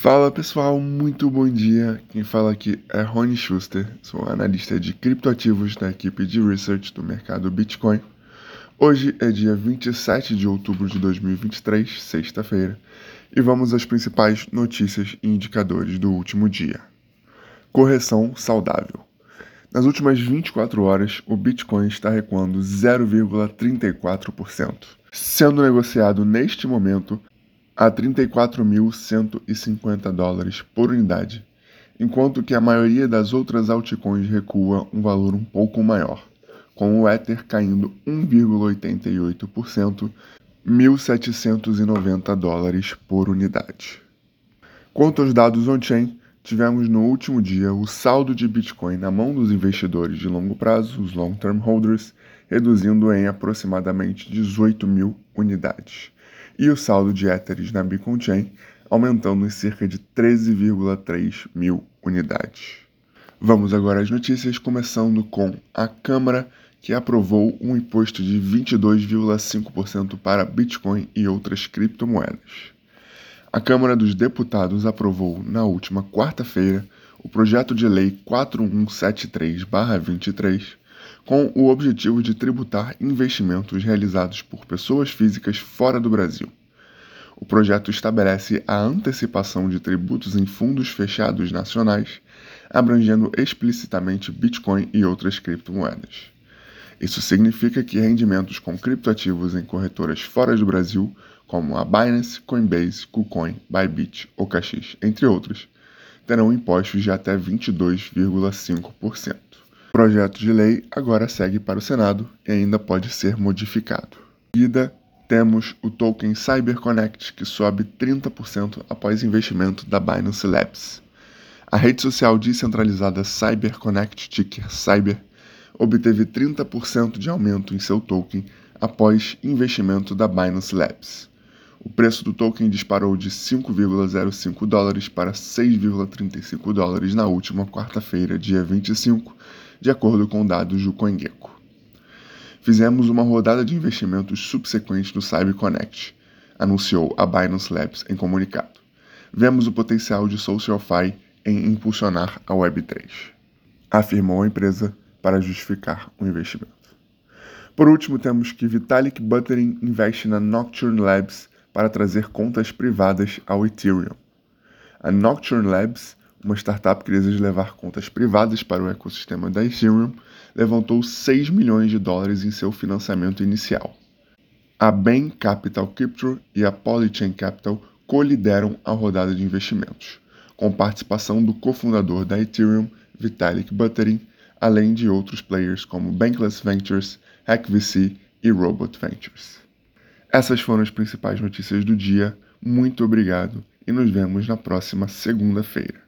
Fala pessoal, muito bom dia. Quem fala aqui é Rony Schuster, sou analista de criptoativos da equipe de research do mercado Bitcoin. Hoje é dia 27 de outubro de 2023, sexta-feira, e vamos às principais notícias e indicadores do último dia. Correção saudável. Nas últimas 24 horas, o Bitcoin está recuando 0,34%, sendo negociado neste momento a 34.150 dólares por unidade, enquanto que a maioria das outras altcoins recua um valor um pouco maior, com o Ether caindo 1,88%, 1.790 dólares por unidade. Quanto aos dados on-chain, tivemos no último dia o saldo de Bitcoin na mão dos investidores de longo prazo, os long-term holders, reduzindo em aproximadamente 18 mil unidades e o saldo de Ethereum na Beacon Chain aumentando em cerca de 13,3 mil unidades. Vamos agora às notícias, começando com a Câmara que aprovou um imposto de 22,5% para Bitcoin e outras criptomoedas. A Câmara dos Deputados aprovou na última quarta-feira o projeto de lei 4173-23 com o objetivo de tributar investimentos realizados por pessoas físicas fora do Brasil. O projeto estabelece a antecipação de tributos em fundos fechados nacionais, abrangendo explicitamente Bitcoin e outras criptomoedas. Isso significa que rendimentos com criptoativos em corretoras fora do Brasil, como a Binance, Coinbase, KuCoin, Bybit Caxix, entre outros, terão impostos de até 22,5% projeto de lei agora segue para o Senado e ainda pode ser modificado. Em seguida, temos o token CyberConnect, que sobe 30% após investimento da Binance Labs. A rede social descentralizada CyberConnect, ticker Cyber, obteve 30% de aumento em seu token após investimento da Binance Labs. O preço do token disparou de 5,05 dólares para 6,35 dólares na última quarta-feira, dia 25, de acordo com dados do CoinGecko. Fizemos uma rodada de investimentos subsequente no CyberConnect, anunciou a Binance Labs em comunicado. Vemos o potencial de SocialFi em impulsionar a Web3, afirmou a empresa para justificar o investimento. Por último, temos que Vitalik Buterin investe na Nocturne Labs para trazer contas privadas ao Ethereum. A Nocturne Labs uma startup que deseja levar contas privadas para o ecossistema da Ethereum, levantou 6 milhões de dólares em seu financiamento inicial. A Bain Capital Crypto e a Polychain Capital colideram a rodada de investimentos, com participação do cofundador da Ethereum, Vitalik Buterin, além de outros players como Bankless Ventures, HackVC e Robot Ventures. Essas foram as principais notícias do dia. Muito obrigado e nos vemos na próxima segunda-feira.